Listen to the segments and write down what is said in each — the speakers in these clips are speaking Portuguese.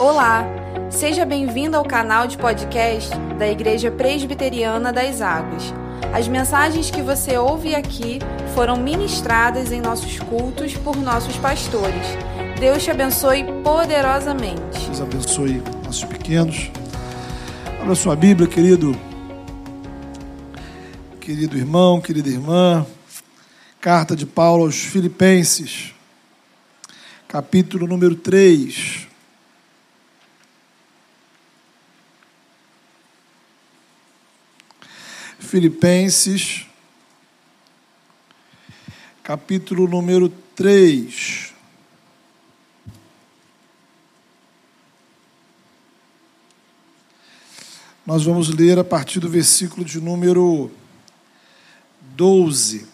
Olá, seja bem-vindo ao canal de podcast da Igreja Presbiteriana das Águas. As mensagens que você ouve aqui foram ministradas em nossos cultos por nossos pastores. Deus te abençoe poderosamente. Deus abençoe nossos pequenos. Abra sua Bíblia, querido. Querido irmão, querida irmã. Carta de Paulo aos Filipenses, capítulo número 3. Filipenses, capítulo número 3. Nós vamos ler a partir do versículo de número 12.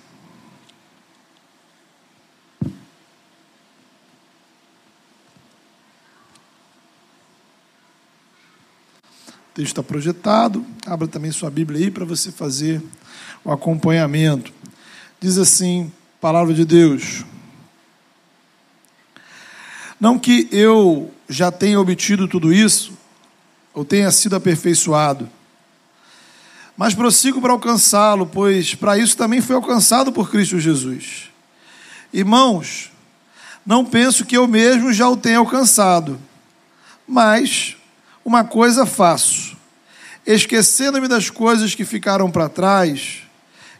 Texto está projetado. Abra também sua Bíblia aí para você fazer o acompanhamento. Diz assim, palavra de Deus. Não que eu já tenha obtido tudo isso, ou tenha sido aperfeiçoado, mas prossigo para alcançá-lo, pois para isso também fui alcançado por Cristo Jesus. Irmãos, não penso que eu mesmo já o tenha alcançado, mas uma coisa faço, esquecendo-me das coisas que ficaram para trás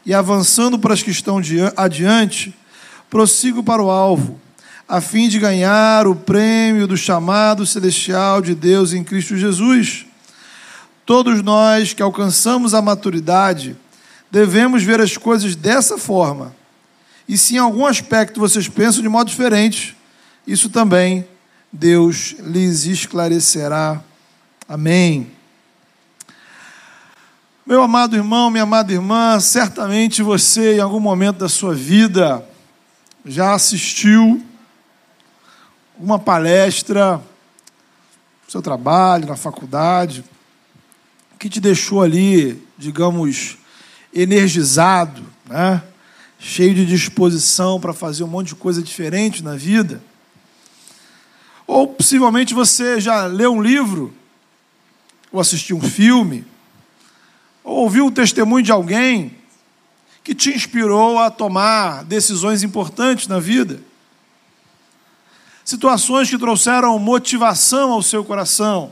e avançando para as que estão adiante, prossigo para o alvo, a fim de ganhar o prêmio do chamado celestial de Deus em Cristo Jesus. Todos nós que alcançamos a maturidade devemos ver as coisas dessa forma. E se em algum aspecto vocês pensam de modo diferente, isso também Deus lhes esclarecerá Amém. Meu amado irmão, minha amada irmã, certamente você, em algum momento da sua vida, já assistiu uma palestra no seu trabalho, na faculdade, que te deixou ali, digamos, energizado, né? cheio de disposição para fazer um monte de coisa diferente na vida. Ou possivelmente você já leu um livro ou assistiu um filme, ou ouviu o testemunho de alguém que te inspirou a tomar decisões importantes na vida. Situações que trouxeram motivação ao seu coração.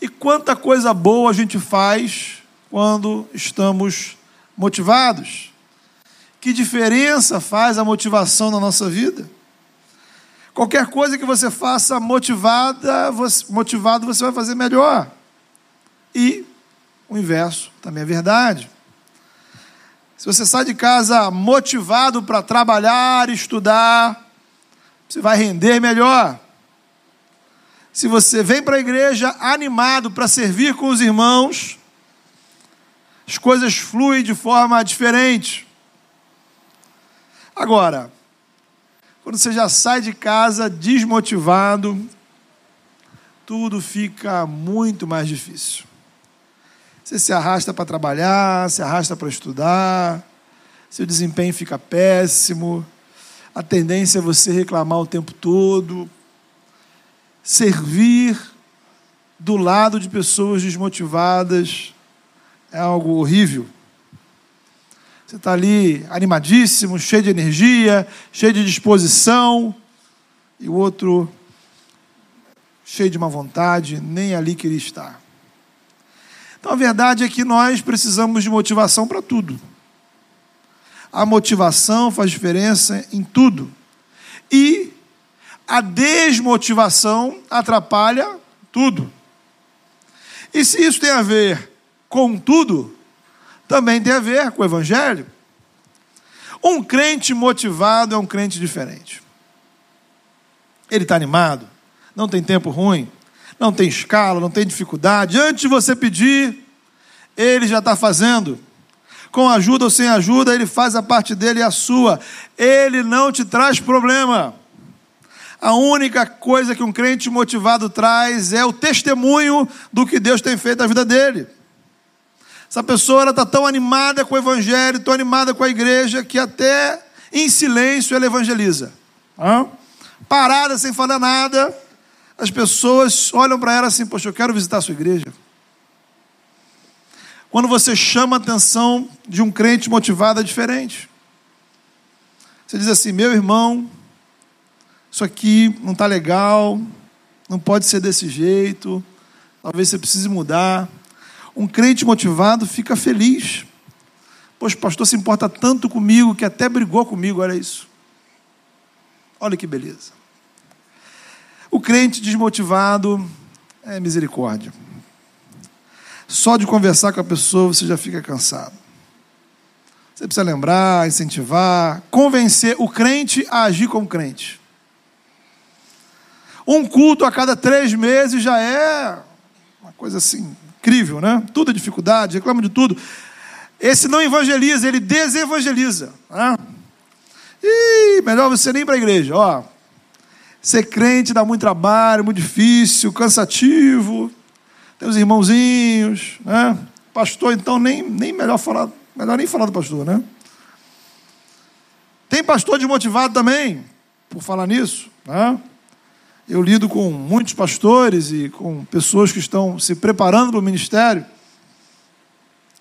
E quanta coisa boa a gente faz quando estamos motivados. Que diferença faz a motivação na nossa vida? Qualquer coisa que você faça motivada, você, motivado, você vai fazer melhor. E o inverso também é verdade. Se você sai de casa motivado para trabalhar, estudar, você vai render melhor. Se você vem para a igreja animado para servir com os irmãos, as coisas fluem de forma diferente. Agora, quando você já sai de casa desmotivado, tudo fica muito mais difícil. Você se arrasta para trabalhar, se arrasta para estudar, seu desempenho fica péssimo, a tendência é você reclamar o tempo todo, servir do lado de pessoas desmotivadas é algo horrível. Você está ali animadíssimo, cheio de energia, cheio de disposição, e o outro cheio de má vontade, nem ali queria estar. Então a verdade é que nós precisamos de motivação para tudo. A motivação faz diferença em tudo. E a desmotivação atrapalha tudo. E se isso tem a ver com tudo, também tem a ver com o Evangelho. Um crente motivado é um crente diferente. Ele está animado, não tem tempo ruim, não tem escala, não tem dificuldade. Antes de você pedir, ele já está fazendo. Com ajuda ou sem ajuda, ele faz a parte dele e a sua. Ele não te traz problema. A única coisa que um crente motivado traz é o testemunho do que Deus tem feito na vida dele. Essa pessoa está tão animada com o Evangelho, tão animada com a igreja, que até em silêncio ela evangeliza. Hã? Parada, sem falar nada, as pessoas olham para ela assim: Poxa, eu quero visitar a sua igreja. Quando você chama a atenção de um crente motivado, é diferente. Você diz assim: Meu irmão, isso aqui não está legal, não pode ser desse jeito, talvez você precise mudar. Um crente motivado fica feliz. Poxa, o pastor se importa tanto comigo que até brigou comigo, olha isso. Olha que beleza. O crente desmotivado é misericórdia. Só de conversar com a pessoa você já fica cansado. Você precisa lembrar, incentivar, convencer o crente a agir como crente. Um culto a cada três meses já é uma coisa assim, incrível, né? Tudo é dificuldade, reclama de tudo. Esse não evangeliza, ele desevangeliza. Né? E melhor você nem para a igreja. Ó, ser crente dá muito trabalho, muito difícil, cansativo. Tem os irmãozinhos, né? Pastor, então, nem, nem melhor falar, melhor nem falar do pastor, né? Tem pastor desmotivado também, por falar nisso, né? Eu lido com muitos pastores e com pessoas que estão se preparando para o ministério.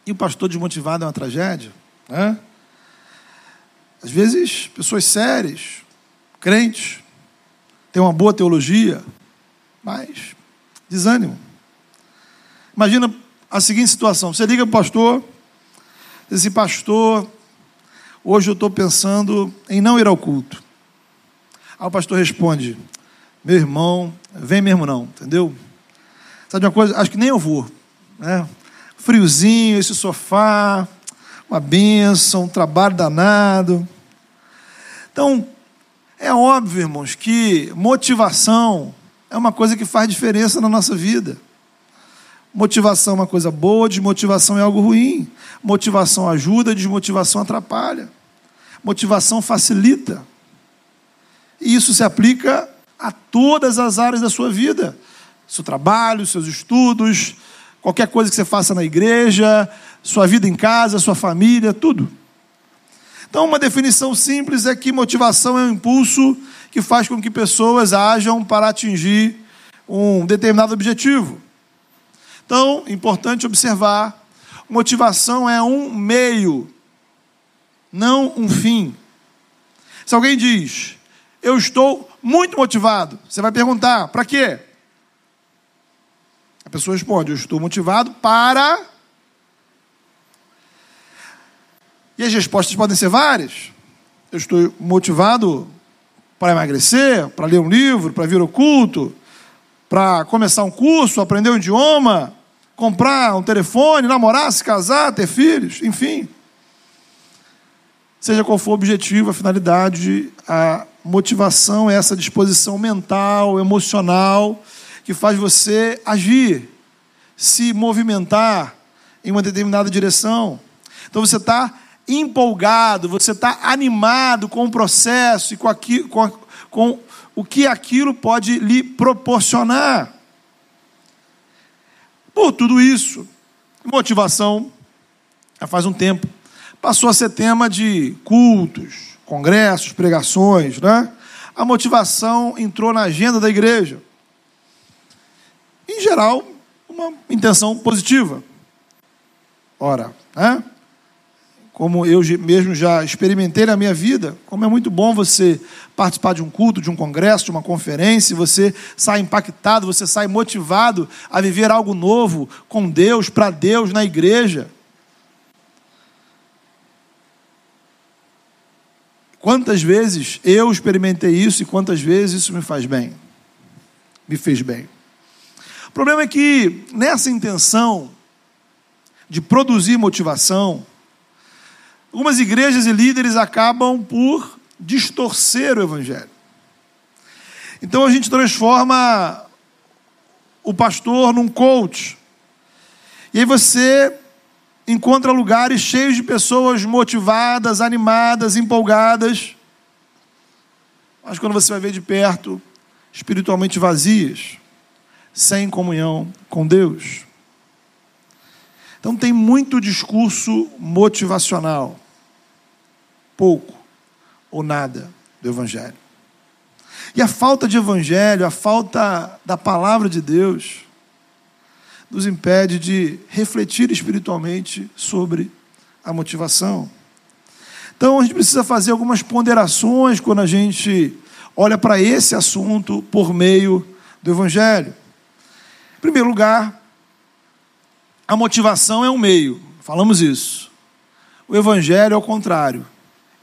E o pastor desmotivado é uma tragédia, né? Às vezes, pessoas sérias, crentes, têm uma boa teologia, mas desânimo. Imagina a seguinte situação: você liga para o pastor, diz assim, pastor, hoje eu estou pensando em não ir ao culto. Aí o pastor responde: meu irmão, vem mesmo não, entendeu? Sabe uma coisa? Acho que nem eu vou. Né? Friozinho, esse sofá, uma bênção, um trabalho danado. Então, é óbvio, irmãos, que motivação é uma coisa que faz diferença na nossa vida. Motivação é uma coisa boa, desmotivação é algo ruim. Motivação ajuda, desmotivação atrapalha. Motivação facilita. E isso se aplica a todas as áreas da sua vida. Seu trabalho, seus estudos, qualquer coisa que você faça na igreja, sua vida em casa, sua família, tudo. Então, uma definição simples é que motivação é um impulso que faz com que pessoas ajam para atingir um determinado objetivo. Então, importante observar: motivação é um meio, não um fim. Se alguém diz, eu estou muito motivado, você vai perguntar, para quê? A pessoa responde, eu estou motivado para. E as respostas podem ser várias. Eu estou motivado para emagrecer, para ler um livro, para vir ao culto, para começar um curso, aprender um idioma, comprar um telefone, namorar, se casar, ter filhos, enfim. Seja qual for o objetivo, a finalidade, a motivação é essa disposição mental, emocional, que faz você agir, se movimentar em uma determinada direção. Então você está empolgado, você está animado com o processo e com, com, com o que aquilo pode lhe proporcionar. Por tudo isso, motivação, já faz um tempo, passou a ser tema de cultos, congressos, pregações, né? A motivação entrou na agenda da igreja. Em geral, uma intenção positiva. Ora, né? como eu mesmo já experimentei na minha vida, como é muito bom você participar de um culto, de um congresso, de uma conferência, você sai impactado, você sai motivado a viver algo novo com Deus, para Deus, na igreja. Quantas vezes eu experimentei isso e quantas vezes isso me faz bem? Me fez bem. O problema é que nessa intenção de produzir motivação, Algumas igrejas e líderes acabam por distorcer o evangelho. Então a gente transforma o pastor num coach. E aí você encontra lugares cheios de pessoas motivadas, animadas, empolgadas, mas quando você vai ver de perto, espiritualmente vazias, sem comunhão com Deus. Então tem muito discurso motivacional pouco ou nada do Evangelho. E a falta de evangelho, a falta da palavra de Deus, nos impede de refletir espiritualmente sobre a motivação. Então a gente precisa fazer algumas ponderações quando a gente olha para esse assunto por meio do Evangelho. Em primeiro lugar, a motivação é um meio, falamos isso. O Evangelho é o contrário,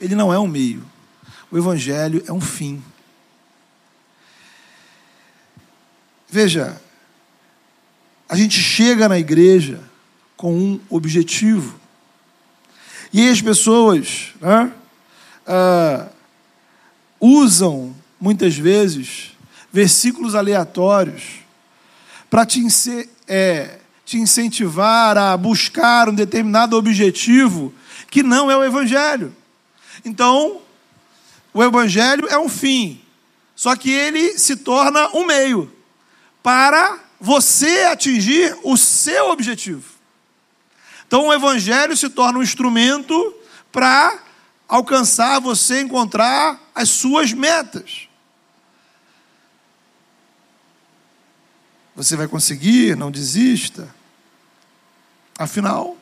ele não é um meio, o Evangelho é um fim. Veja, a gente chega na igreja com um objetivo. E as pessoas né, uh, usam, muitas vezes, versículos aleatórios para te, é, te incentivar a buscar um determinado objetivo que não é o Evangelho. Então, o Evangelho é um fim, só que ele se torna um meio para você atingir o seu objetivo. Então o evangelho se torna um instrumento para alcançar você encontrar as suas metas. Você vai conseguir, não desista. Afinal,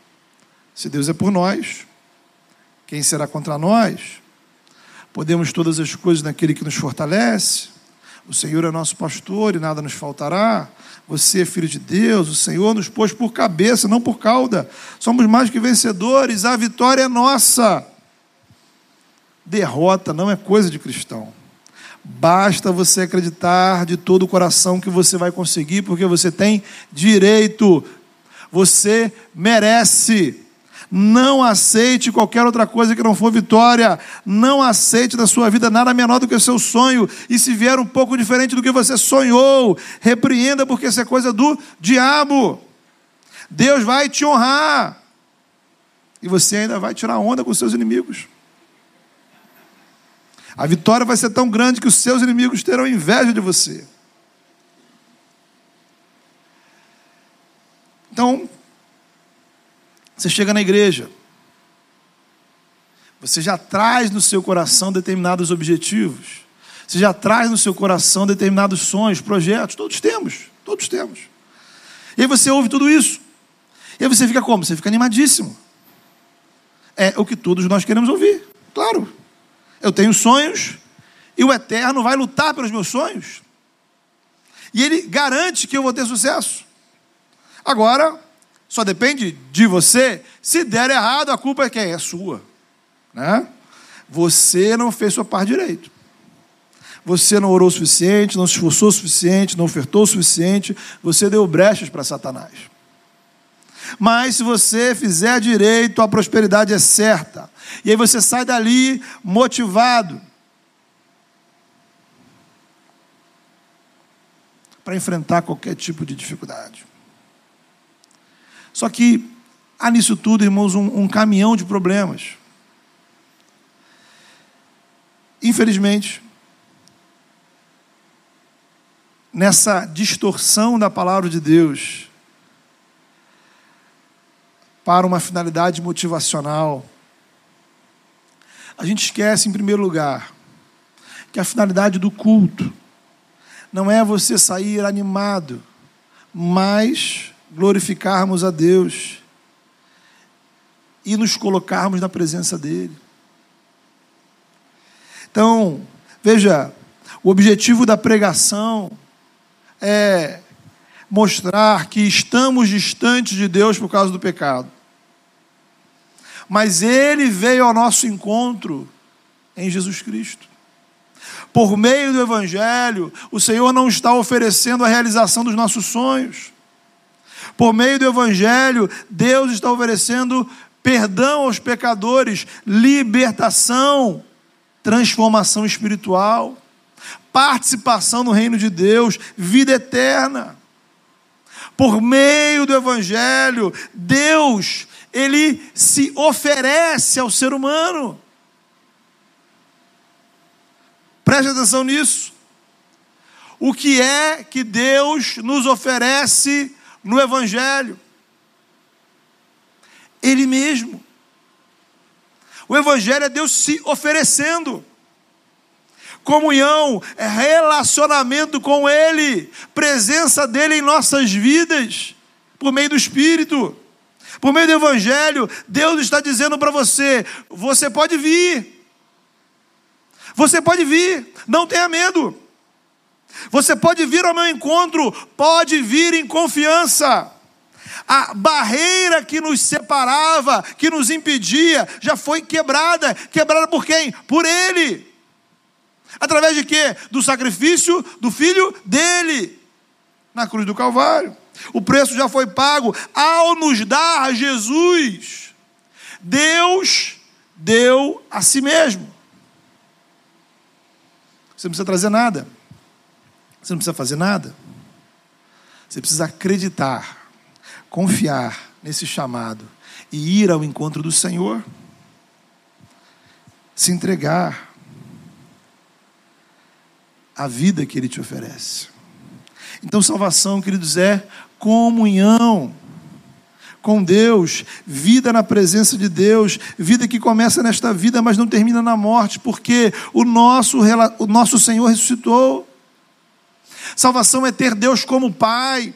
se Deus é por nós, quem será contra nós? Podemos todas as coisas naquele que nos fortalece. O Senhor é nosso pastor e nada nos faltará. Você é filho de Deus, o Senhor nos pôs por cabeça, não por cauda. Somos mais que vencedores, a vitória é nossa. Derrota não é coisa de cristão. Basta você acreditar de todo o coração que você vai conseguir, porque você tem direito, você merece. Não aceite qualquer outra coisa que não for vitória. Não aceite na sua vida nada menor do que o seu sonho. E se vier um pouco diferente do que você sonhou, repreenda, porque isso é coisa do diabo. Deus vai te honrar. E você ainda vai tirar onda com seus inimigos. A vitória vai ser tão grande que os seus inimigos terão inveja de você. Então, você chega na igreja, você já traz no seu coração determinados objetivos, você já traz no seu coração determinados sonhos, projetos, todos temos, todos temos. E aí você ouve tudo isso, e aí você fica como? Você fica animadíssimo. É o que todos nós queremos ouvir, claro. Eu tenho sonhos, e o Eterno vai lutar pelos meus sonhos, e Ele garante que eu vou ter sucesso. Agora, só depende de você. Se der errado, a culpa é quem? É sua. Né? Você não fez sua parte direito. Você não orou o suficiente, não se esforçou o suficiente, não ofertou o suficiente, você deu brechas para Satanás. Mas se você fizer direito, a prosperidade é certa. E aí você sai dali motivado para enfrentar qualquer tipo de dificuldade. Só que há nisso tudo, irmãos, um, um caminhão de problemas. Infelizmente, nessa distorção da palavra de Deus para uma finalidade motivacional, a gente esquece, em primeiro lugar, que a finalidade do culto não é você sair animado, mas glorificarmos a Deus e nos colocarmos na presença dEle. Então, veja, o objetivo da pregação é mostrar que estamos distantes de Deus por causa do pecado. Mas Ele veio ao nosso encontro em Jesus Cristo. Por meio do Evangelho, o Senhor não está oferecendo a realização dos nossos sonhos. Por meio do Evangelho, Deus está oferecendo perdão aos pecadores, libertação, transformação espiritual, participação no reino de Deus, vida eterna. Por meio do Evangelho, Deus, Ele se oferece ao ser humano. Preste atenção nisso. O que é que Deus nos oferece no Evangelho. Ele mesmo. O Evangelho é Deus se oferecendo. Comunhão é relacionamento com Ele, presença dele em nossas vidas, por meio do Espírito, por meio do Evangelho. Deus está dizendo para você: você pode vir, você pode vir, não tenha medo. Você pode vir ao meu encontro, pode vir em confiança. A barreira que nos separava, que nos impedia, já foi quebrada. Quebrada por quem? Por Ele. Através de quê? Do sacrifício do filho dele na cruz do Calvário. O preço já foi pago ao nos dar Jesus. Deus deu a si mesmo. Você não precisa trazer nada. Você não precisa fazer nada. Você precisa acreditar, confiar nesse chamado e ir ao encontro do Senhor. Se entregar à vida que Ele te oferece. Então, salvação, queridos, é comunhão com Deus, vida na presença de Deus, vida que começa nesta vida, mas não termina na morte, porque o nosso, o nosso Senhor ressuscitou. Salvação é ter Deus como Pai,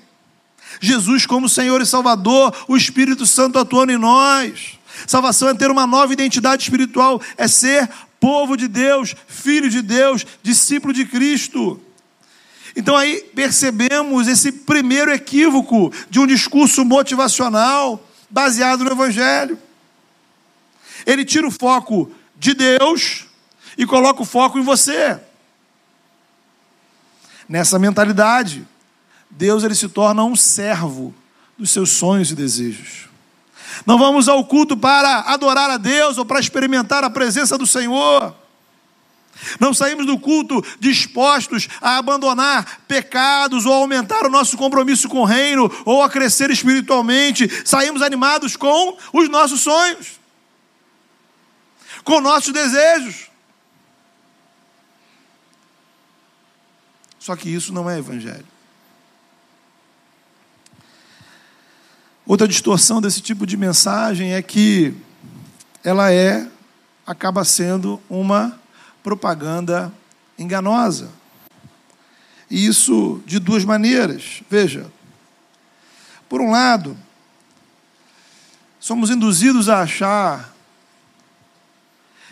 Jesus como Senhor e Salvador, o Espírito Santo atuando em nós. Salvação é ter uma nova identidade espiritual, é ser povo de Deus, filho de Deus, discípulo de Cristo. Então aí percebemos esse primeiro equívoco de um discurso motivacional baseado no Evangelho. Ele tira o foco de Deus e coloca o foco em você nessa mentalidade. Deus ele se torna um servo dos seus sonhos e desejos. Não vamos ao culto para adorar a Deus ou para experimentar a presença do Senhor. Não saímos do culto dispostos a abandonar pecados ou aumentar o nosso compromisso com o reino ou a crescer espiritualmente. Saímos animados com os nossos sonhos, com nossos desejos. Só que isso não é evangelho. Outra distorção desse tipo de mensagem é que ela é acaba sendo uma propaganda enganosa. E isso de duas maneiras. Veja, por um lado, somos induzidos a achar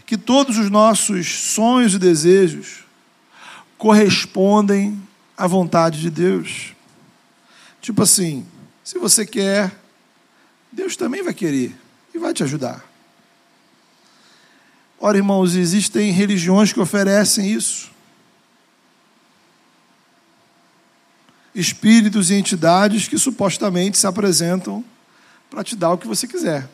que todos os nossos sonhos e desejos correspondem à vontade de Deus. Tipo assim, se você quer, Deus também vai querer e vai te ajudar. Ora, irmãos, existem religiões que oferecem isso. Espíritos e entidades que supostamente se apresentam para te dar o que você quiser.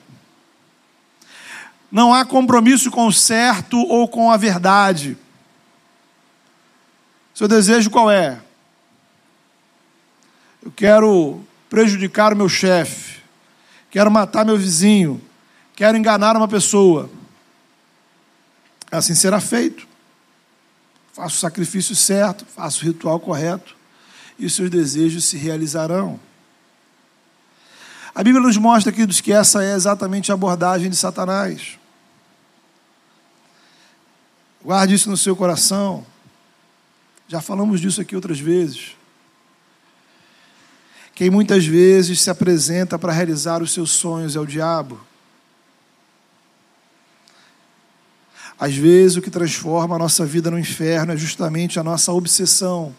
Não há compromisso com o certo ou com a verdade. Seu desejo qual é? Eu quero prejudicar o meu chefe, quero matar meu vizinho, quero enganar uma pessoa. Assim será feito. Faça o sacrifício certo, faça o ritual correto e os seus desejos se realizarão. A Bíblia nos mostra, queridos, que essa é exatamente a abordagem de Satanás. Guarde isso no seu coração. Já falamos disso aqui outras vezes. Quem muitas vezes se apresenta para realizar os seus sonhos é o diabo. Às vezes, o que transforma a nossa vida no inferno é justamente a nossa obsessão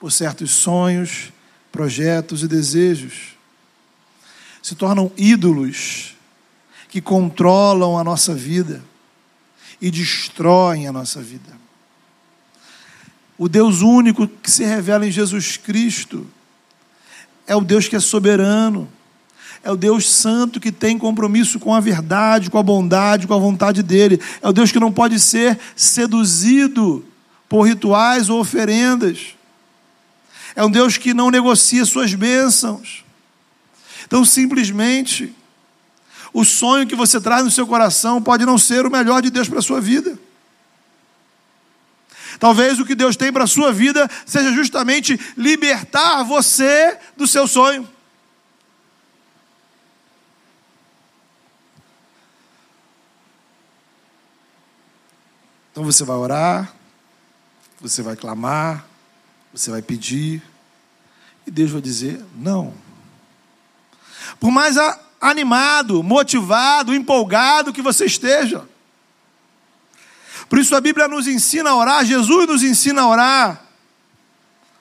por certos sonhos, projetos e desejos. Se tornam ídolos que controlam a nossa vida e destroem a nossa vida. O Deus único que se revela em Jesus Cristo é o Deus que é soberano, é o Deus santo que tem compromisso com a verdade, com a bondade, com a vontade dele. É o Deus que não pode ser seduzido por rituais ou oferendas. É um Deus que não negocia suas bênçãos. Então, simplesmente, o sonho que você traz no seu coração pode não ser o melhor de Deus para a sua vida. Talvez o que Deus tem para a sua vida seja justamente libertar você do seu sonho. Então você vai orar, você vai clamar, você vai pedir, e Deus vai dizer não. Por mais animado, motivado, empolgado que você esteja. Por isso a Bíblia nos ensina a orar, Jesus nos ensina a orar.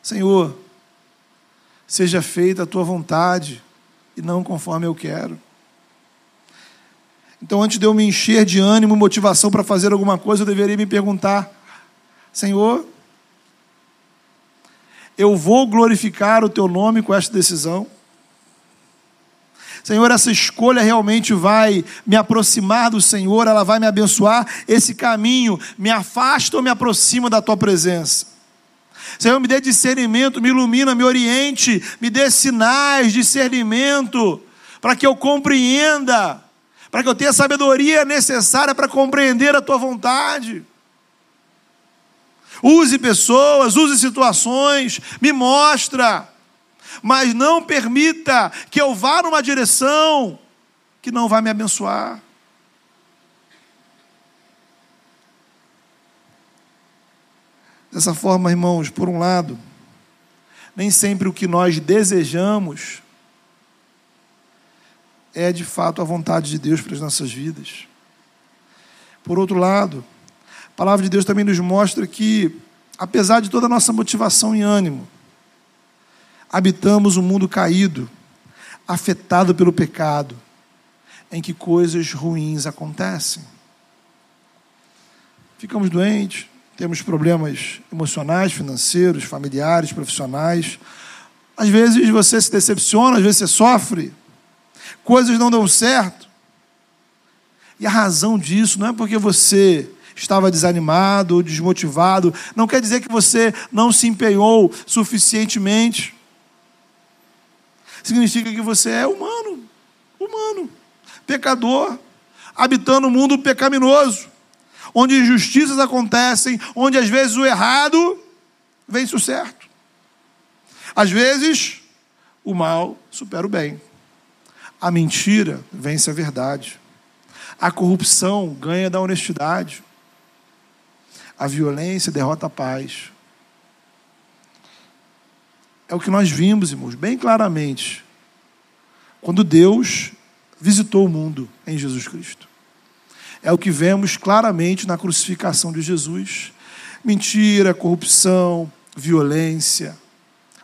Senhor, seja feita a tua vontade e não conforme eu quero. Então, antes de eu me encher de ânimo e motivação para fazer alguma coisa, eu deveria me perguntar: Senhor, eu vou glorificar o teu nome com esta decisão? Senhor, essa escolha realmente vai me aproximar do Senhor, ela vai me abençoar. Esse caminho me afasta ou me aproxima da tua presença? Senhor, me dê discernimento, me ilumina, me oriente, me dê sinais, discernimento, para que eu compreenda para que eu tenha a sabedoria necessária para compreender a tua vontade. Use pessoas, use situações, me mostra, mas não permita que eu vá numa direção que não vai me abençoar. Dessa forma, irmãos, por um lado, nem sempre o que nós desejamos é de fato a vontade de Deus para as nossas vidas. Por outro lado, a palavra de Deus também nos mostra que, apesar de toda a nossa motivação e ânimo, habitamos um mundo caído, afetado pelo pecado, em que coisas ruins acontecem. Ficamos doentes, temos problemas emocionais, financeiros, familiares, profissionais. Às vezes você se decepciona, às vezes você sofre coisas não dão certo. E a razão disso não é porque você estava desanimado ou desmotivado, não quer dizer que você não se empenhou suficientemente. Significa que você é humano, humano, pecador, habitando um mundo pecaminoso, onde injustiças acontecem, onde às vezes o errado vence o certo. Às vezes, o mal supera o bem. A mentira vence a verdade. A corrupção ganha da honestidade. A violência derrota a paz. É o que nós vimos, irmãos, bem claramente, quando Deus visitou o mundo em Jesus Cristo. É o que vemos claramente na crucificação de Jesus. Mentira, corrupção, violência,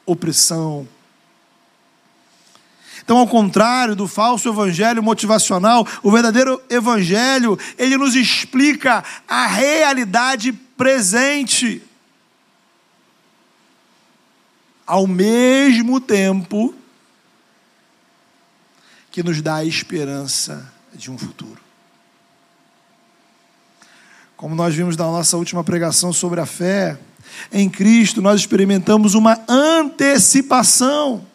opressão, então, ao contrário do falso evangelho motivacional, o verdadeiro evangelho, ele nos explica a realidade presente. Ao mesmo tempo que nos dá a esperança de um futuro. Como nós vimos na nossa última pregação sobre a fé, em Cristo nós experimentamos uma antecipação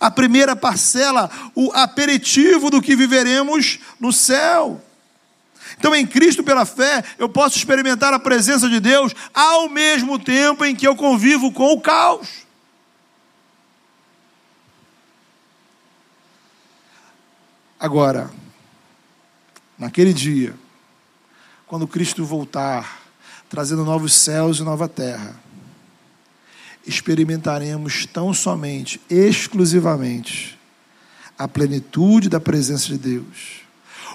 a primeira parcela, o aperitivo do que viveremos no céu. Então, em Cristo, pela fé, eu posso experimentar a presença de Deus ao mesmo tempo em que eu convivo com o caos. Agora, naquele dia, quando Cristo voltar, trazendo novos céus e nova terra, experimentaremos tão somente, exclusivamente, a plenitude da presença de Deus.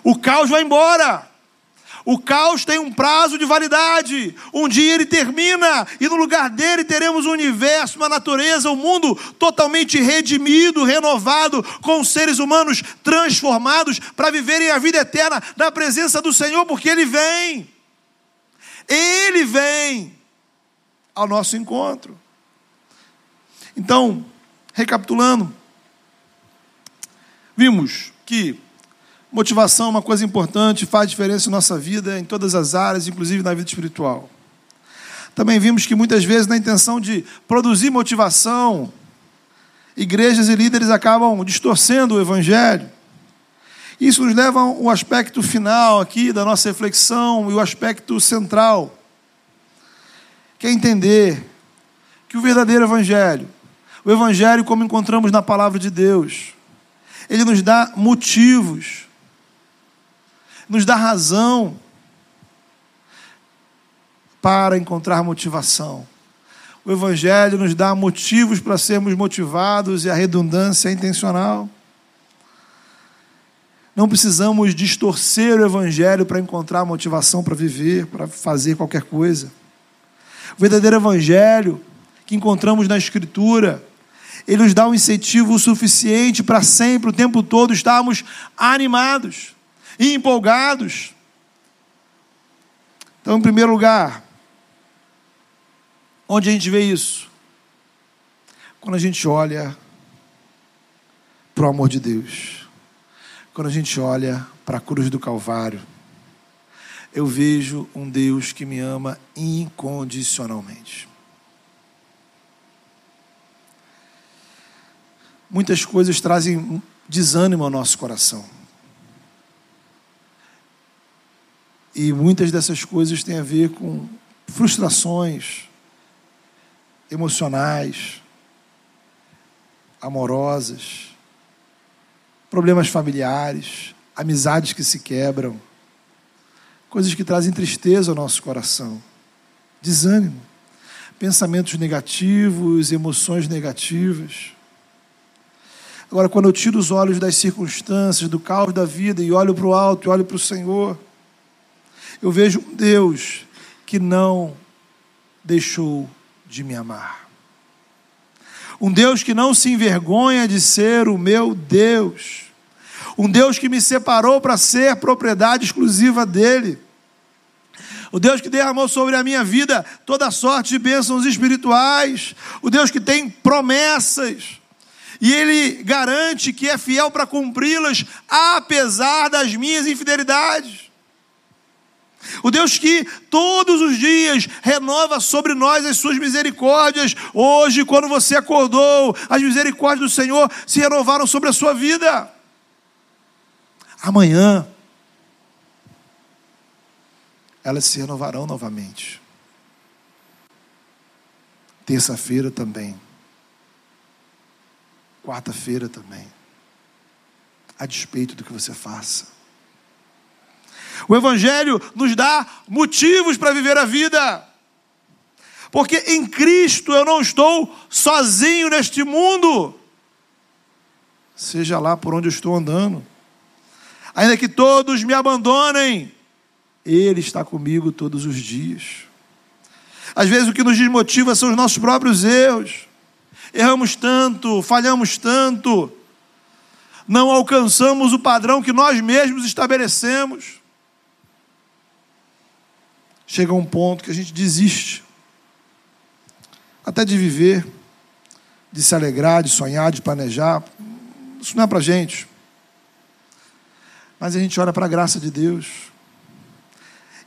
O caos vai embora. O caos tem um prazo de validade. Um dia ele termina e no lugar dele teremos um universo, uma natureza, um mundo totalmente redimido, renovado, com seres humanos transformados para viverem a vida eterna na presença do Senhor, porque ele vem. Ele vem ao nosso encontro. Então, recapitulando, vimos que motivação é uma coisa importante, faz diferença em nossa vida, em todas as áreas, inclusive na vida espiritual. Também vimos que muitas vezes, na intenção de produzir motivação, igrejas e líderes acabam distorcendo o evangelho. Isso nos leva ao aspecto final aqui da nossa reflexão e o aspecto central, que é entender que o verdadeiro evangelho o Evangelho, como encontramos na palavra de Deus, ele nos dá motivos, nos dá razão para encontrar motivação. O Evangelho nos dá motivos para sermos motivados e a redundância é intencional. Não precisamos distorcer o Evangelho para encontrar motivação para viver, para fazer qualquer coisa. O verdadeiro Evangelho que encontramos na Escritura, ele nos dá um incentivo suficiente para sempre, o tempo todo, estarmos animados e empolgados. Então, em primeiro lugar, onde a gente vê isso? Quando a gente olha para o amor de Deus quando a gente olha para a cruz do Calvário, eu vejo um Deus que me ama incondicionalmente. Muitas coisas trazem desânimo ao nosso coração. E muitas dessas coisas têm a ver com frustrações emocionais, amorosas problemas familiares, amizades que se quebram, coisas que trazem tristeza ao nosso coração, desânimo, pensamentos negativos, emoções negativas. Agora, quando eu tiro os olhos das circunstâncias, do caos da vida e olho para o alto e olho para o Senhor, eu vejo um Deus que não deixou de me amar. Um Deus que não se envergonha de ser o meu Deus um Deus que me separou para ser propriedade exclusiva dele. O Deus que derramou sobre a minha vida toda sorte de bênçãos espirituais. O Deus que tem promessas. E Ele garante que é fiel para cumpri-las, apesar das minhas infidelidades. O Deus que todos os dias renova sobre nós as suas misericórdias. Hoje, quando você acordou, as misericórdias do Senhor se renovaram sobre a sua vida amanhã elas se renovarão novamente. Terça-feira também. Quarta-feira também. A despeito do que você faça. O Evangelho nos dá motivos para viver a vida. Porque em Cristo eu não estou sozinho neste mundo. Seja lá por onde eu estou andando ainda que todos me abandonem, Ele está comigo todos os dias. Às vezes o que nos desmotiva são os nossos próprios erros. Erramos tanto, falhamos tanto, não alcançamos o padrão que nós mesmos estabelecemos. Chega um ponto que a gente desiste, até de viver, de se alegrar, de sonhar, de planejar. Isso não é para gente. Mas a gente ora para a graça de Deus.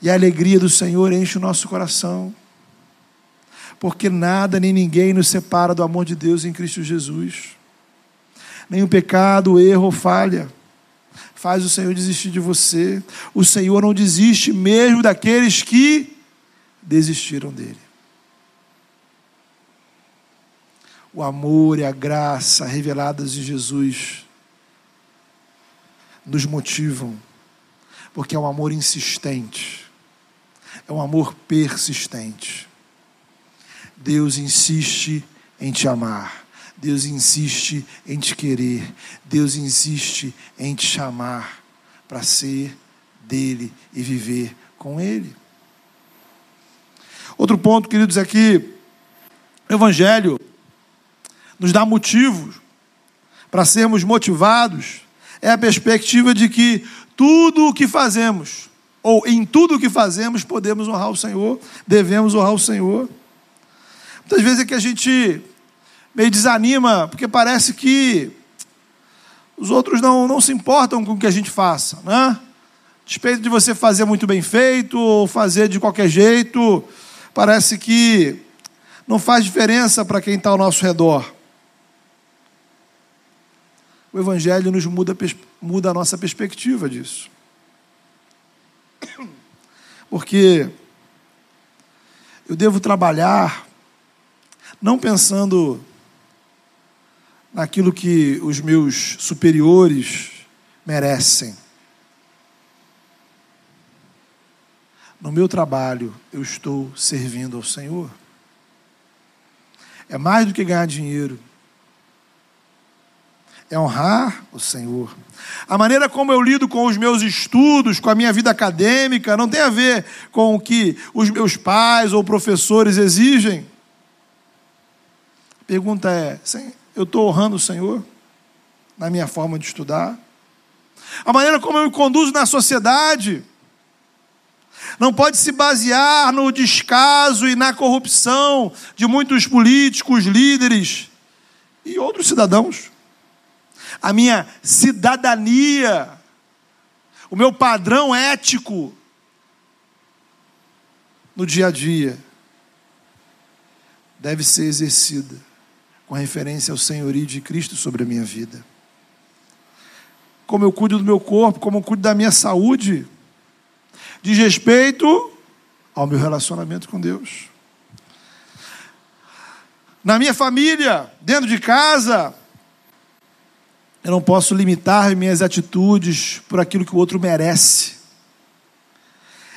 E a alegria do Senhor enche o nosso coração. Porque nada nem ninguém nos separa do amor de Deus em Cristo Jesus. O pecado, erro ou falha faz o Senhor desistir de você. O Senhor não desiste mesmo daqueles que desistiram dele. O amor e a graça reveladas em Jesus nos motivam, porque é um amor insistente, é um amor persistente. Deus insiste em te amar, Deus insiste em te querer, Deus insiste em te chamar para ser dele e viver com ele. Outro ponto, queridos, aqui, é o Evangelho nos dá motivos para sermos motivados é a perspectiva de que tudo o que fazemos, ou em tudo o que fazemos, podemos honrar o Senhor, devemos honrar o Senhor. Muitas vezes é que a gente meio desanima, porque parece que os outros não, não se importam com o que a gente faça, né? Despeito de você fazer muito bem feito, ou fazer de qualquer jeito, parece que não faz diferença para quem está ao nosso redor o Evangelho nos muda, muda a nossa perspectiva disso. Porque eu devo trabalhar não pensando naquilo que os meus superiores merecem, no meu trabalho eu estou servindo ao Senhor? É mais do que ganhar dinheiro. É honrar o Senhor. A maneira como eu lido com os meus estudos, com a minha vida acadêmica, não tem a ver com o que os meus pais ou professores exigem. A pergunta é: eu estou honrando o Senhor na minha forma de estudar? A maneira como eu me conduzo na sociedade não pode se basear no descaso e na corrupção de muitos políticos, líderes e outros cidadãos. A minha cidadania, o meu padrão ético no dia a dia deve ser exercida com referência ao senhorio de Cristo sobre a minha vida. Como eu cuido do meu corpo, como eu cuido da minha saúde, diz respeito ao meu relacionamento com Deus. Na minha família, dentro de casa, eu não posso limitar minhas atitudes por aquilo que o outro merece.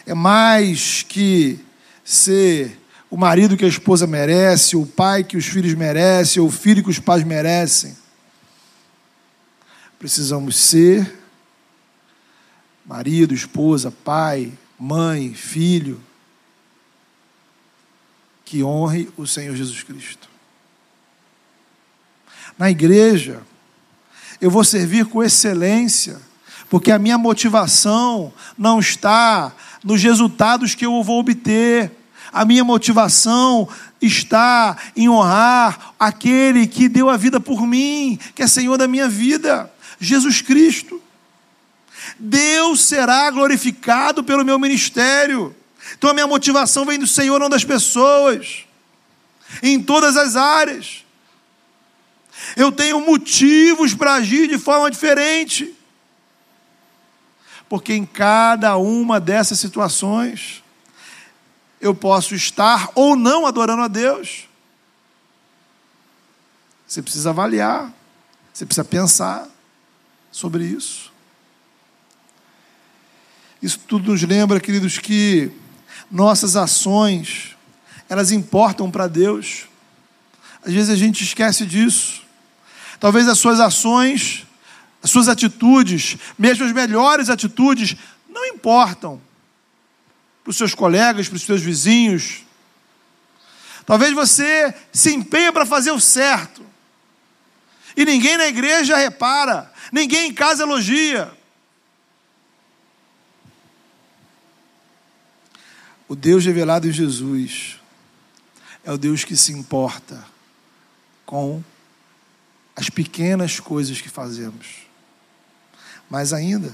É mais que ser o marido que a esposa merece, o pai que os filhos merecem, o filho que os pais merecem. Precisamos ser marido, esposa, pai, mãe, filho, que honre o Senhor Jesus Cristo. Na igreja, eu vou servir com excelência, porque a minha motivação não está nos resultados que eu vou obter, a minha motivação está em honrar aquele que deu a vida por mim, que é Senhor da minha vida, Jesus Cristo. Deus será glorificado pelo meu ministério. Então a minha motivação vem do Senhor, não das pessoas. Em todas as áreas. Eu tenho motivos para agir de forma diferente. Porque em cada uma dessas situações, eu posso estar ou não adorando a Deus. Você precisa avaliar, você precisa pensar sobre isso. Isso tudo nos lembra, queridos, que nossas ações, elas importam para Deus. Às vezes a gente esquece disso. Talvez as suas ações, as suas atitudes, mesmo as melhores atitudes, não importam para os seus colegas, para os seus vizinhos. Talvez você se empenhe para fazer o certo. E ninguém na igreja repara, ninguém em casa elogia. O Deus revelado em Jesus é o Deus que se importa com as pequenas coisas que fazemos. Mais ainda,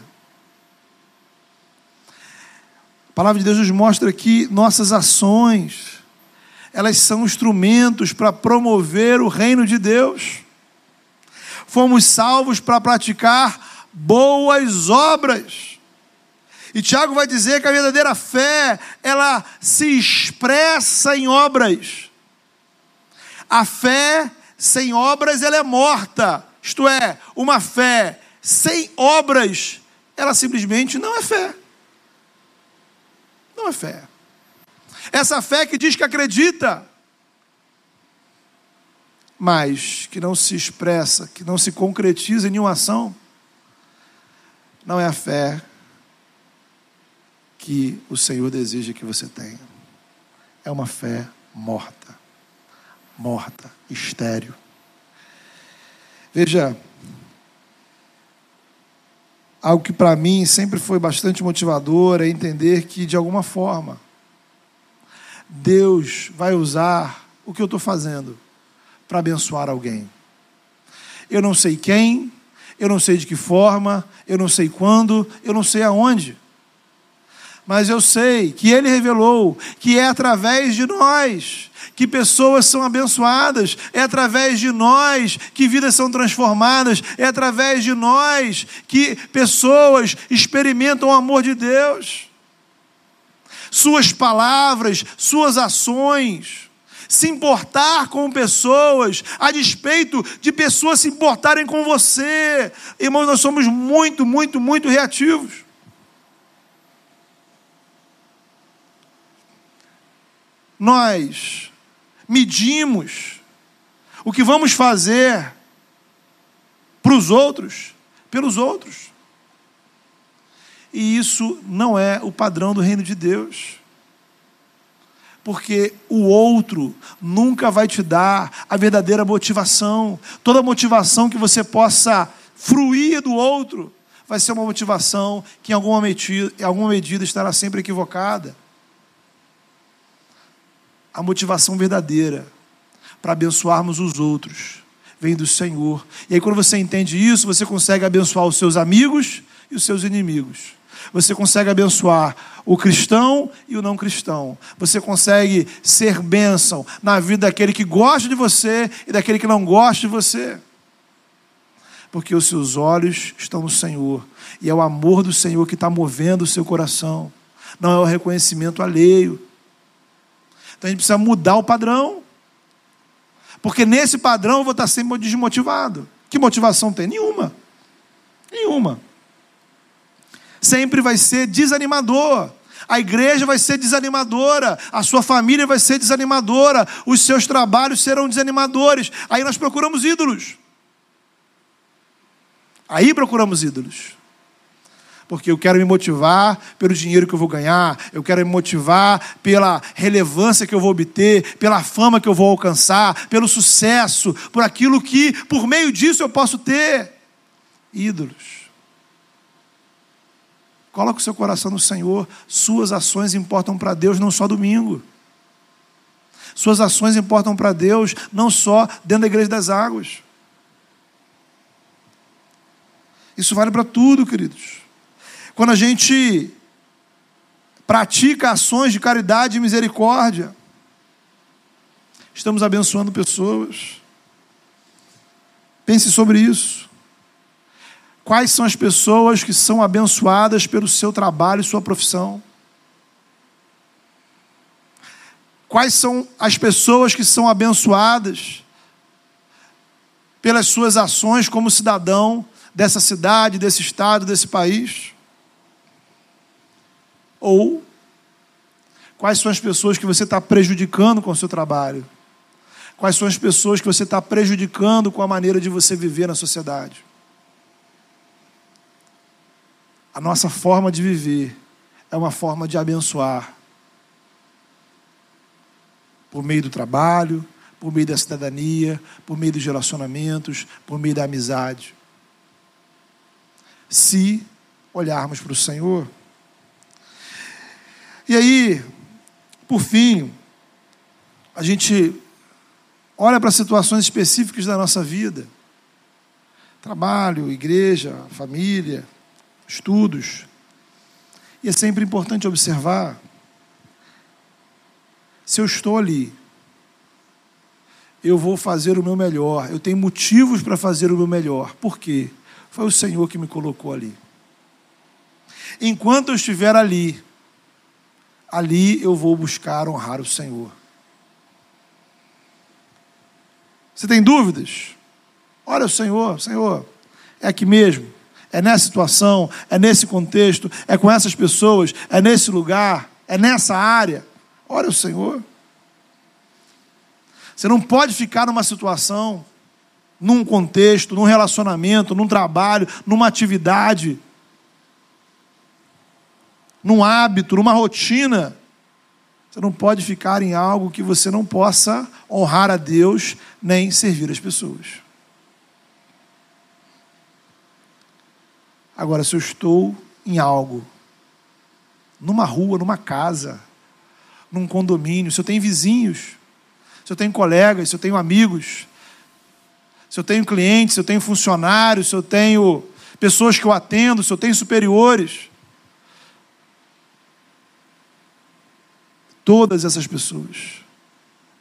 a palavra de Deus nos mostra que nossas ações, elas são instrumentos para promover o reino de Deus. Fomos salvos para praticar boas obras. E Tiago vai dizer que a verdadeira fé, ela se expressa em obras. A fé sem obras, ela é morta. Isto é, uma fé sem obras, ela simplesmente não é fé. Não é fé. Essa fé que diz que acredita, mas que não se expressa, que não se concretiza em nenhuma ação, não é a fé que o Senhor deseja que você tenha. É uma fé morta, morta, estéril. Veja, algo que para mim sempre foi bastante motivador é entender que, de alguma forma, Deus vai usar o que eu estou fazendo para abençoar alguém. Eu não sei quem, eu não sei de que forma, eu não sei quando, eu não sei aonde mas eu sei que Ele revelou que é através de nós que pessoas são abençoadas, é através de nós que vidas são transformadas, é através de nós que pessoas experimentam o amor de Deus. Suas palavras, suas ações, se importar com pessoas, a despeito de pessoas se importarem com você. Irmãos, nós somos muito, muito, muito reativos. Nós medimos o que vamos fazer para os outros, pelos outros. E isso não é o padrão do reino de Deus. Porque o outro nunca vai te dar a verdadeira motivação. Toda motivação que você possa fruir do outro vai ser uma motivação que em alguma medida, em alguma medida estará sempre equivocada. A motivação verdadeira para abençoarmos os outros vem do Senhor. E aí, quando você entende isso, você consegue abençoar os seus amigos e os seus inimigos. Você consegue abençoar o cristão e o não cristão. Você consegue ser bênção na vida daquele que gosta de você e daquele que não gosta de você. Porque os seus olhos estão no Senhor. E é o amor do Senhor que está movendo o seu coração. Não é o reconhecimento alheio. Então a gente precisa mudar o padrão. Porque nesse padrão eu vou estar sempre desmotivado. Que motivação tem? Nenhuma. Nenhuma. Sempre vai ser desanimador. A igreja vai ser desanimadora, a sua família vai ser desanimadora, os seus trabalhos serão desanimadores. Aí nós procuramos ídolos. Aí procuramos ídolos porque eu quero me motivar pelo dinheiro que eu vou ganhar, eu quero me motivar pela relevância que eu vou obter, pela fama que eu vou alcançar, pelo sucesso, por aquilo que por meio disso eu posso ter. Ídolos. Coloque o seu coração no Senhor, suas ações importam para Deus não só domingo. Suas ações importam para Deus não só dentro da igreja das águas. Isso vale para tudo, queridos. Quando a gente pratica ações de caridade e misericórdia, estamos abençoando pessoas. Pense sobre isso. Quais são as pessoas que são abençoadas pelo seu trabalho e sua profissão? Quais são as pessoas que são abençoadas pelas suas ações como cidadão dessa cidade, desse estado, desse país? Ou quais são as pessoas que você está prejudicando com o seu trabalho? Quais são as pessoas que você está prejudicando com a maneira de você viver na sociedade? A nossa forma de viver é uma forma de abençoar. Por meio do trabalho, por meio da cidadania, por meio dos relacionamentos, por meio da amizade. Se olharmos para o Senhor, e aí, por fim, a gente olha para situações específicas da nossa vida. Trabalho, igreja, família, estudos. E é sempre importante observar se eu estou ali, eu vou fazer o meu melhor. Eu tenho motivos para fazer o meu melhor. Por quê? Foi o Senhor que me colocou ali. Enquanto eu estiver ali, ali eu vou buscar honrar o Senhor. Você tem dúvidas? Olha o Senhor, Senhor, é aqui mesmo, é nessa situação, é nesse contexto, é com essas pessoas, é nesse lugar, é nessa área. Olha o Senhor. Você não pode ficar numa situação, num contexto, num relacionamento, num trabalho, numa atividade, num hábito, numa rotina. Você não pode ficar em algo que você não possa honrar a Deus nem servir as pessoas. Agora, se eu estou em algo, numa rua, numa casa, num condomínio, se eu tenho vizinhos, se eu tenho colegas, se eu tenho amigos, se eu tenho clientes, se eu tenho funcionários, se eu tenho pessoas que eu atendo, se eu tenho superiores, Todas essas pessoas,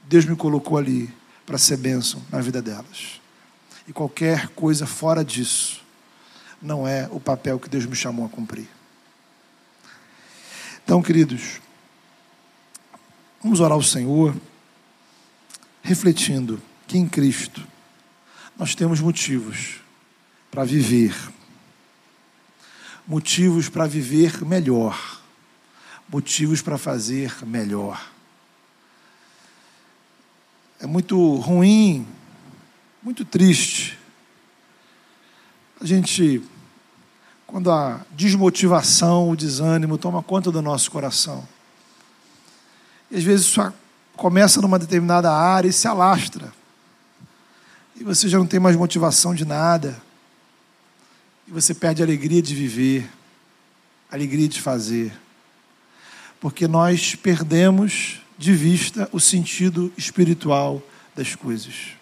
Deus me colocou ali para ser bênção na vida delas. E qualquer coisa fora disso não é o papel que Deus me chamou a cumprir. Então, queridos, vamos orar ao Senhor, refletindo que em Cristo nós temos motivos para viver, motivos para viver melhor motivos para fazer melhor. é muito ruim, muito triste. A gente, quando a desmotivação, o desânimo toma conta do nosso coração. E às vezes isso começa numa determinada área e se alastra. E você já não tem mais motivação de nada. E você perde a alegria de viver, a alegria de fazer. Porque nós perdemos de vista o sentido espiritual das coisas.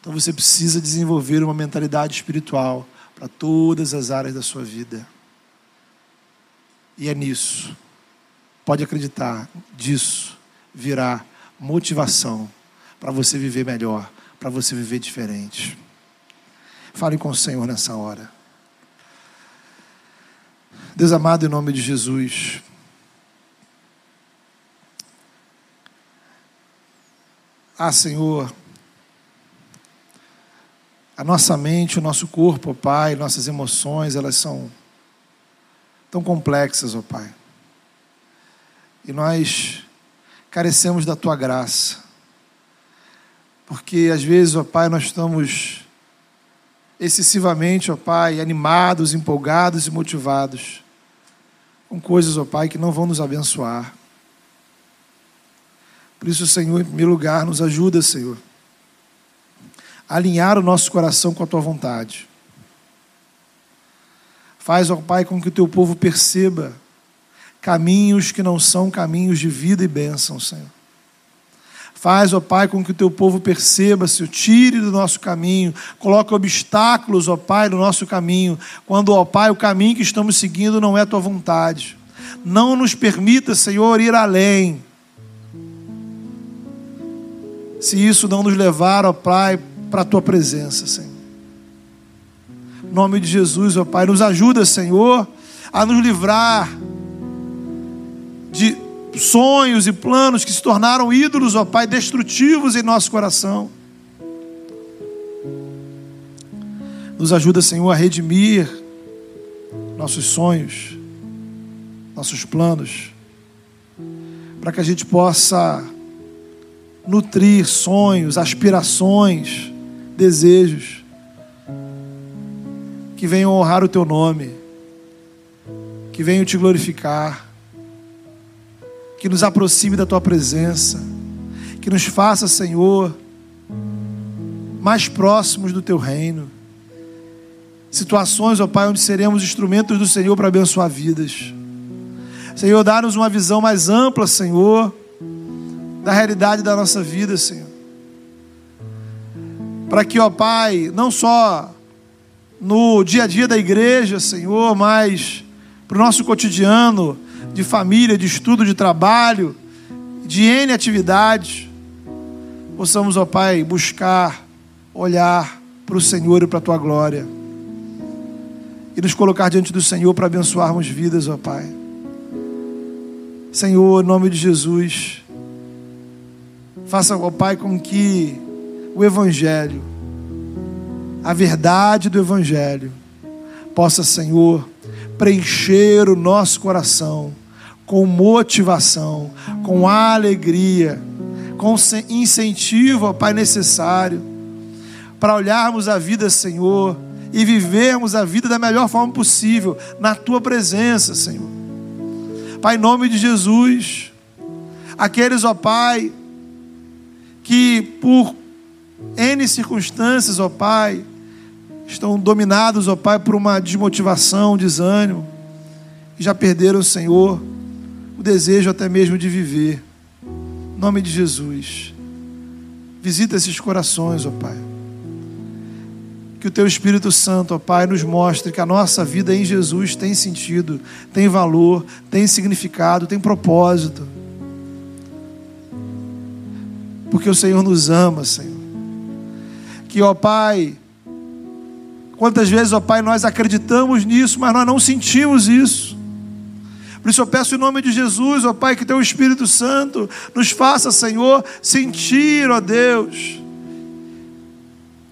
Então você precisa desenvolver uma mentalidade espiritual para todas as áreas da sua vida. E é nisso, pode acreditar, disso virá motivação para você viver melhor, para você viver diferente. Fale com o Senhor nessa hora. Deus amado, em nome de Jesus. Ah, Senhor, a nossa mente, o nosso corpo, ó Pai, nossas emoções, elas são tão complexas, ó Pai. E nós carecemos da Tua graça. Porque às vezes, ó Pai, nós estamos excessivamente, ó Pai, animados, empolgados e motivados com coisas, ó Pai, que não vão nos abençoar. Por isso, Senhor, em primeiro lugar, nos ajuda, Senhor, a alinhar o nosso coração com a Tua vontade. Faz, ó Pai, com que o Teu povo perceba caminhos que não são caminhos de vida e bênção, Senhor. Faz, ó Pai, com que o teu povo perceba, se tire do nosso caminho, coloque obstáculos, ó Pai, no nosso caminho, quando, ó Pai, o caminho que estamos seguindo não é a tua vontade. Não nos permita, Senhor, ir além. Se isso não nos levar, ó Pai, para a tua presença, Senhor. Em nome de Jesus, ó Pai, nos ajuda, Senhor, a nos livrar de sonhos e planos que se tornaram ídolos, ó Pai, destrutivos em nosso coração. Nos ajuda, Senhor, a redimir nossos sonhos, nossos planos, para que a gente possa nutrir sonhos, aspirações, desejos que venham honrar o Teu nome, que venham te glorificar que nos aproxime da tua presença, que nos faça, Senhor, mais próximos do teu reino. Situações, ó Pai, onde seremos instrumentos do Senhor para abençoar vidas. Senhor, dá-nos uma visão mais ampla, Senhor, da realidade da nossa vida, Senhor. Para que, ó Pai, não só no dia a dia da igreja, Senhor, mas para o nosso cotidiano, de família, de estudo, de trabalho, de N atividades, possamos, ó Pai, buscar, olhar para o Senhor e para a tua glória. E nos colocar diante do Senhor para abençoarmos vidas, ó Pai. Senhor, em nome de Jesus, faça, ó Pai, com que o Evangelho, a verdade do Evangelho, possa, Senhor, preencher o nosso coração com motivação, com alegria, com incentivo, ó Pai, necessário para olharmos a vida, Senhor, e vivermos a vida da melhor forma possível, na Tua presença, Senhor. Pai, em nome de Jesus, aqueles, ó Pai, que por N circunstâncias, ó Pai, estão dominados, ó Pai, por uma desmotivação, desânimo, e já perderam o Senhor o desejo até mesmo de viver. Em nome de Jesus. Visita esses corações, ó Pai. Que o Teu Espírito Santo, ó Pai, nos mostre que a nossa vida em Jesus tem sentido, tem valor, tem significado, tem propósito. Porque o Senhor nos ama, Senhor. Que, ó Pai, quantas vezes, ó Pai, nós acreditamos nisso, mas nós não sentimos isso. Por isso eu peço em nome de Jesus, ó Pai, que Teu Espírito Santo nos faça, Senhor, sentir, ó Deus.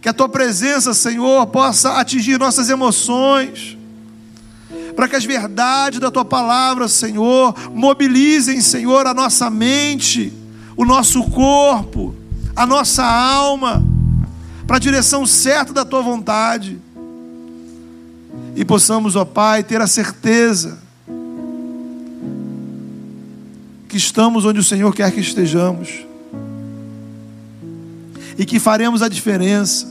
Que a Tua presença, Senhor, possa atingir nossas emoções. Para que as verdades da Tua palavra, Senhor, mobilizem, Senhor, a nossa mente o nosso corpo, a nossa alma, para a direção certa da tua vontade. E possamos, ó Pai, ter a certeza que estamos onde o Senhor quer que estejamos e que faremos a diferença,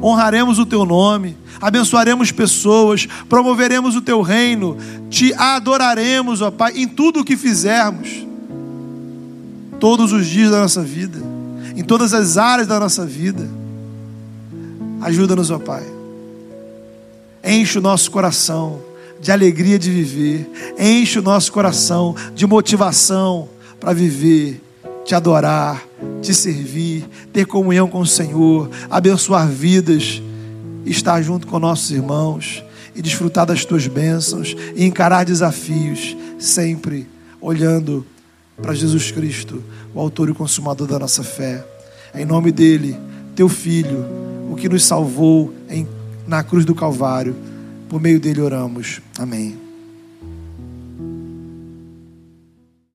honraremos o Teu nome, abençoaremos pessoas, promoveremos o Teu reino, te adoraremos, ó Pai, em tudo o que fizermos, todos os dias da nossa vida, em todas as áreas da nossa vida. Ajuda-nos, ó Pai. Enche o nosso coração de alegria de viver, enche o nosso coração de motivação para viver, te adorar, te servir, ter comunhão com o Senhor, abençoar vidas, estar junto com nossos irmãos e desfrutar das tuas bênçãos e encarar desafios, sempre olhando para Jesus Cristo, o autor e consumador da nossa fé. Em nome dele, teu filho, o que nos salvou em, na cruz do Calvário, por meio dele oramos. Amém.